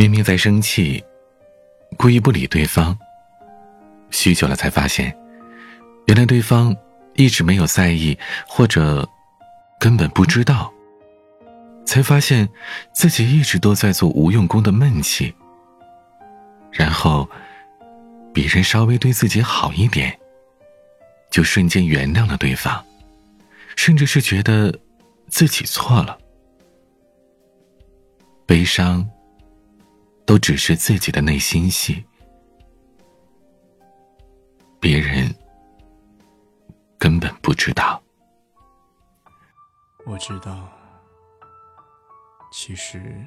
明明在生气，故意不理对方。许久了才发现，原来对方一直没有在意，或者根本不知道。才发现自己一直都在做无用功的闷气。然后，别人稍微对自己好一点，就瞬间原谅了对方，甚至是觉得自己错了。悲伤，都只是自己的内心戏，别人根本不知道。我知道，其实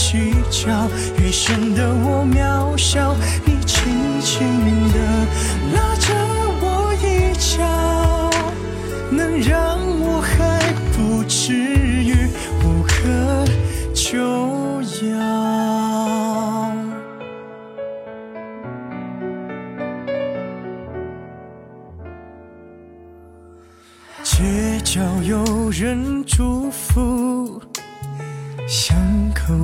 你越不计较，越显得我渺小。你轻轻地拉着我衣角，能让我还不至于无可救药。街角有人祝福。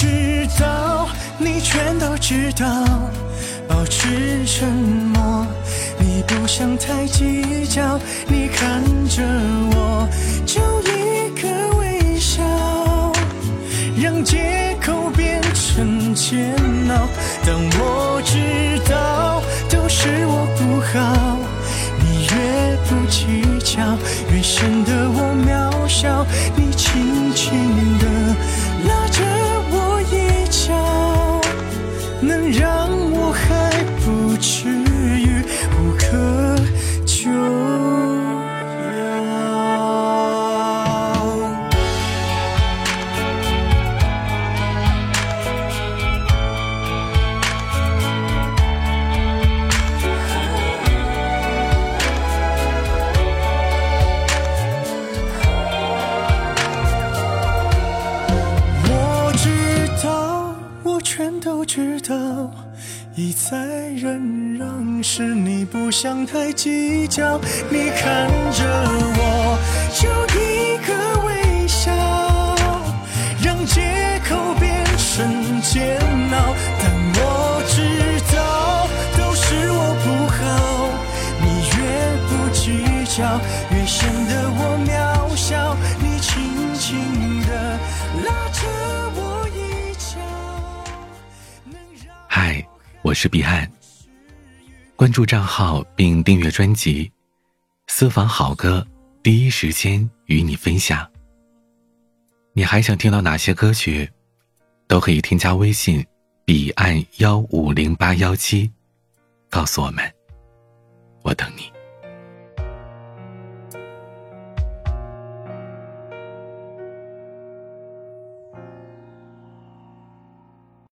知道，你全都知道，保持沉默。你不想太计较，你看着我，就一个微笑，让借口变成煎熬。但我知道，都是我不好。你越不计较，越显得我渺小。你轻轻地拉着，能让知道，一再忍让是你不想太计较。你看着我，就一个微笑，让借口变成煎熬。但我知道，都是我不好。你越不计较，越显得我渺小。你轻轻地拉着我是彼岸。关注账号并订阅专辑，私房好歌第一时间与你分享。你还想听到哪些歌曲？都可以添加微信彼岸幺五零八幺七，告诉我们，我等你。